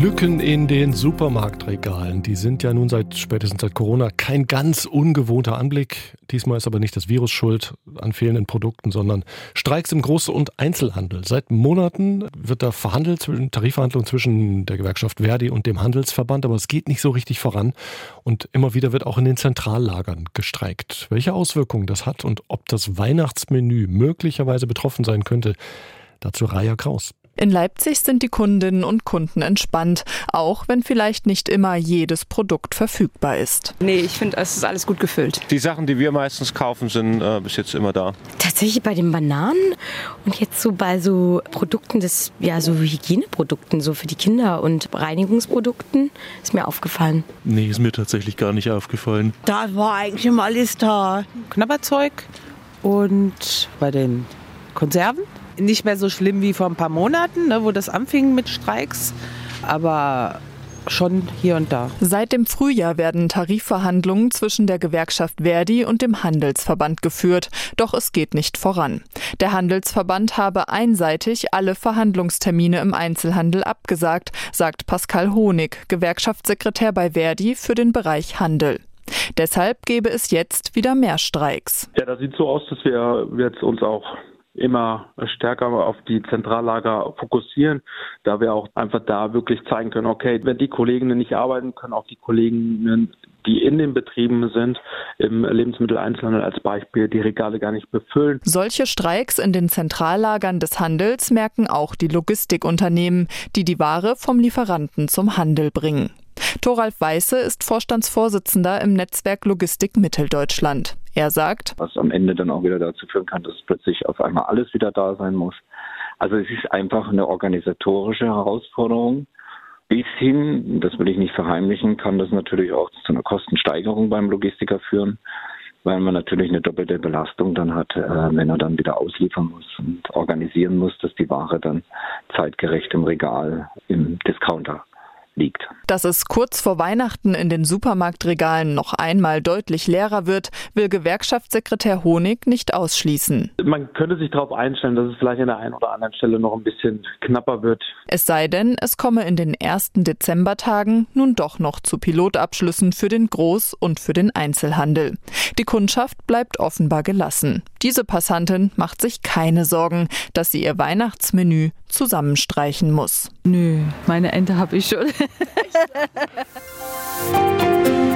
Lücken in den Supermarktregalen, die sind ja nun seit spätestens seit Corona kein ganz ungewohnter Anblick. Diesmal ist aber nicht das Virus schuld an fehlenden Produkten, sondern Streiks im Groß- und Einzelhandel. Seit Monaten wird da verhandelt, Tarifverhandlungen zwischen der Gewerkschaft Verdi und dem Handelsverband, aber es geht nicht so richtig voran. Und immer wieder wird auch in den Zentrallagern gestreikt. Welche Auswirkungen das hat und ob das Weihnachtsmenü möglicherweise betroffen sein könnte, dazu Raya Kraus. In Leipzig sind die Kundinnen und Kunden entspannt, auch wenn vielleicht nicht immer jedes Produkt verfügbar ist. Nee, ich finde, es ist alles gut gefüllt. Die Sachen, die wir meistens kaufen, sind äh, bis jetzt immer da. Tatsächlich bei den Bananen und jetzt so bei so Produkten des, ja, so Hygieneprodukten, so für die Kinder und Reinigungsprodukten, ist mir aufgefallen. Nee, ist mir tatsächlich gar nicht aufgefallen. Da war eigentlich immer alles da. Knabberzeug und bei den Konserven nicht mehr so schlimm wie vor ein paar Monaten, ne, wo das anfing mit Streiks, aber schon hier und da. Seit dem Frühjahr werden Tarifverhandlungen zwischen der Gewerkschaft Verdi und dem Handelsverband geführt, doch es geht nicht voran. Der Handelsverband habe einseitig alle Verhandlungstermine im Einzelhandel abgesagt, sagt Pascal Honig, Gewerkschaftssekretär bei Verdi für den Bereich Handel. Deshalb gebe es jetzt wieder mehr Streiks. Ja, das sieht so aus, dass wir jetzt uns auch immer stärker auf die Zentrallager fokussieren, da wir auch einfach da wirklich zeigen können, okay, wenn die Kolleginnen nicht arbeiten, können auch die Kolleginnen, die in den Betrieben sind, im Lebensmitteleinzelhandel als Beispiel, die Regale gar nicht befüllen. Solche Streiks in den Zentrallagern des Handels merken auch die Logistikunternehmen, die die Ware vom Lieferanten zum Handel bringen. Thoralf Weiße ist Vorstandsvorsitzender im Netzwerk Logistik Mitteldeutschland. Er sagt, was am Ende dann auch wieder dazu führen kann, dass plötzlich auf einmal alles wieder da sein muss. Also es ist einfach eine organisatorische Herausforderung. Bis hin, das will ich nicht verheimlichen, kann das natürlich auch zu einer Kostensteigerung beim Logistiker führen, weil man natürlich eine doppelte Belastung dann hat, äh, wenn er dann wieder ausliefern muss und organisieren muss, dass die Ware dann zeitgerecht im Regal im Discounter liegt. Dass es kurz vor Weihnachten in den Supermarktregalen noch einmal deutlich leerer wird, will Gewerkschaftssekretär Honig nicht ausschließen. Man könnte sich darauf einstellen, dass es vielleicht an der einen oder anderen Stelle noch ein bisschen knapper wird. Es sei denn, es komme in den ersten Dezembertagen nun doch noch zu Pilotabschlüssen für den Groß- und für den Einzelhandel. Die Kundschaft bleibt offenbar gelassen. Diese Passantin macht sich keine Sorgen, dass sie ihr Weihnachtsmenü zusammenstreichen muss. Nö, meine Ente habe ich schon.